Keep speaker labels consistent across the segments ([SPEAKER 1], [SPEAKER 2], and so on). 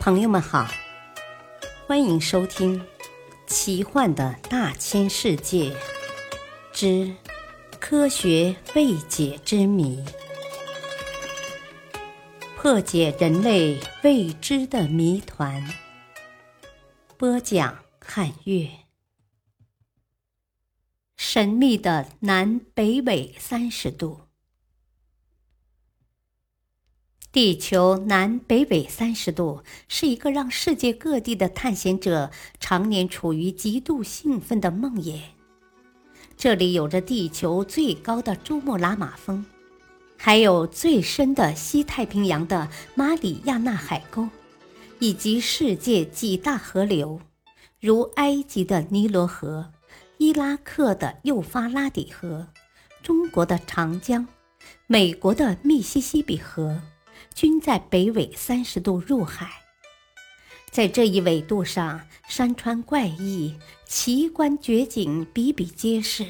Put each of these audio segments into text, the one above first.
[SPEAKER 1] 朋友们好，欢迎收听《奇幻的大千世界之科学未解之谜》，破解人类未知的谜团。播讲：汉月。神秘的南北纬三十度。地球南北纬三十度是一个让世界各地的探险者常年处于极度兴奋的梦魇。这里有着地球最高的珠穆朗玛峰，还有最深的西太平洋的马里亚纳海沟，以及世界几大河流，如埃及的尼罗河、伊拉克的幼发拉底河、中国的长江、美国的密西西比河。均在北纬三十度入海，在这一纬度上，山川怪异、奇观绝景比比皆是。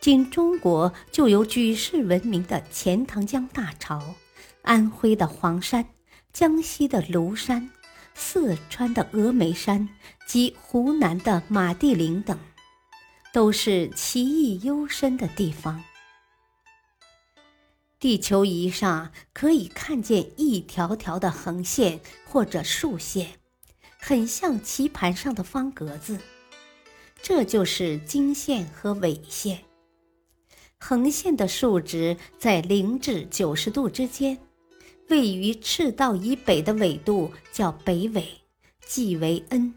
[SPEAKER 1] 仅中国就有举世闻名的钱塘江大潮、安徽的黄山、江西的庐山、四川的峨眉山及湖南的马地岭等，都是奇异幽深的地方。地球仪上可以看见一条条的横线或者竖线，很像棋盘上的方格子。这就是经线和纬线。横线的数值在零至九十度之间，位于赤道以北的纬度叫北纬，即为 N；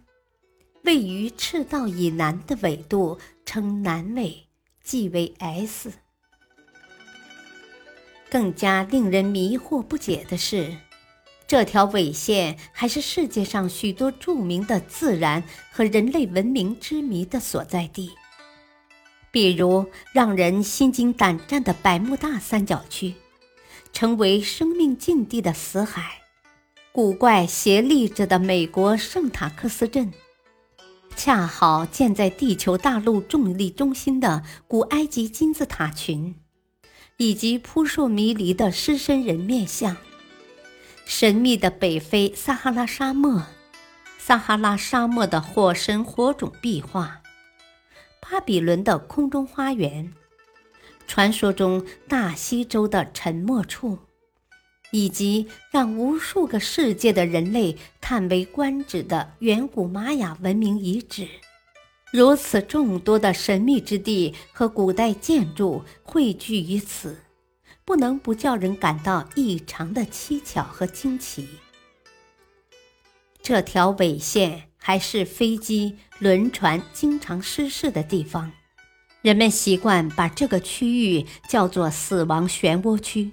[SPEAKER 1] 位于赤道以南的纬度称南纬，即为 S。更加令人迷惑不解的是，这条纬线还是世界上许多著名的自然和人类文明之谜的所在地。比如让人心惊胆战的百慕大三角区，成为生命禁地的死海；古怪斜立着的美国圣塔克斯镇，恰好建在地球大陆重力中心的古埃及金字塔群。以及扑朔迷离的狮身人面像，神秘的北非撒哈拉沙漠，撒哈拉沙漠的火神火种壁画，巴比伦的空中花园，传说中大西洲的沉没处，以及让无数个世界的人类叹为观止的远古玛雅文明遗址。如此众多的神秘之地和古代建筑汇聚于此，不能不叫人感到异常的蹊跷和惊奇。这条纬线还是飞机、轮船经常失事的地方，人们习惯把这个区域叫做“死亡漩涡区”。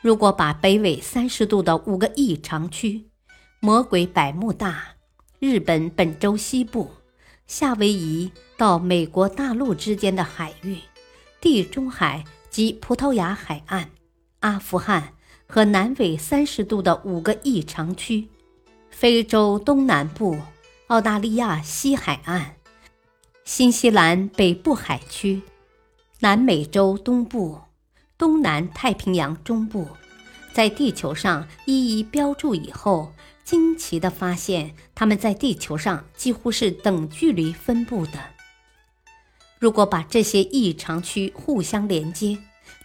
[SPEAKER 1] 如果把北纬三十度的五个异常区——魔鬼百慕大、日本本州西部。夏威夷到美国大陆之间的海域、地中海及葡萄牙海岸、阿富汗和南纬三十度的五个异常区、非洲东南部、澳大利亚西海岸、新西兰北部海区、南美洲东部、东南太平洋中部，在地球上一一标注以后。惊奇地发现，它们在地球上几乎是等距离分布的。如果把这些异常区互相连接，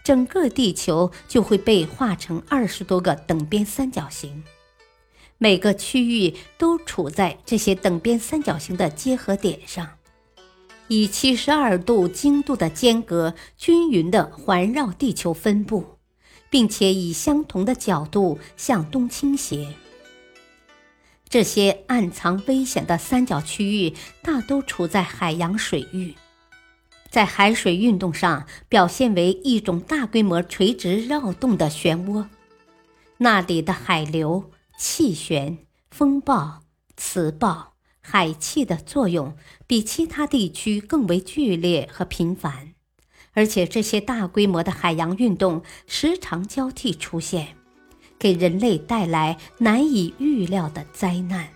[SPEAKER 1] 整个地球就会被画成二十多个等边三角形。每个区域都处在这些等边三角形的结合点上，以七十二度经度的间隔均匀地环绕地球分布，并且以相同的角度向东倾斜。这些暗藏危险的三角区域大都处在海洋水域，在海水运动上表现为一种大规模垂直绕动的漩涡。那里的海流、气旋、风暴、磁暴、海气的作用比其他地区更为剧烈和频繁，而且这些大规模的海洋运动时常交替出现。给人类带来难以预料的灾难，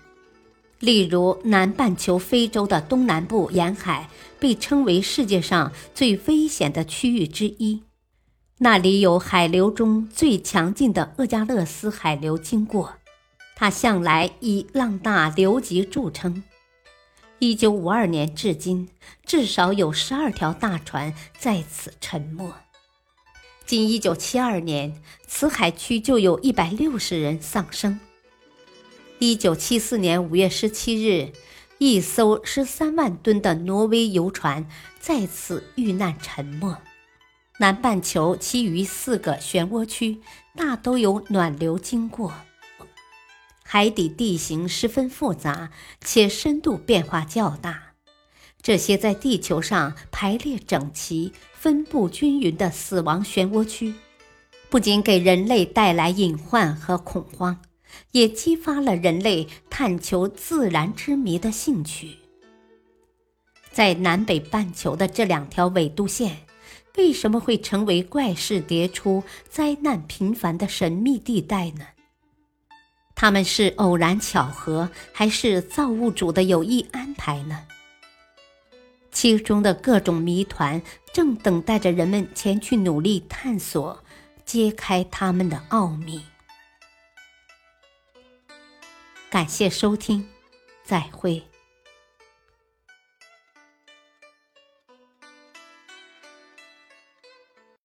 [SPEAKER 1] 例如南半球非洲的东南部沿海被称为世界上最危险的区域之一，那里有海流中最强劲的厄加勒斯海流经过，它向来以浪大流急著称。一九五二年至今，至少有十二条大船在此沉没。仅一九七二年，此海区就有一百六十人丧生。一九七四年五月十七日，一艘十三万吨的挪威游船在此遇难沉没。南半球其余四个漩涡区大都有暖流经过。海底地形十分复杂，且深度变化较大。这些在地球上排列整齐、分布均匀的死亡漩涡区，不仅给人类带来隐患和恐慌，也激发了人类探求自然之谜的兴趣。在南北半球的这两条纬度线，为什么会成为怪事迭出、灾难频繁的神秘地带呢？他们是偶然巧合，还是造物主的有意安排呢？其中的各种谜团正等待着人们前去努力探索、揭开他们的奥秘。感谢收听，再会。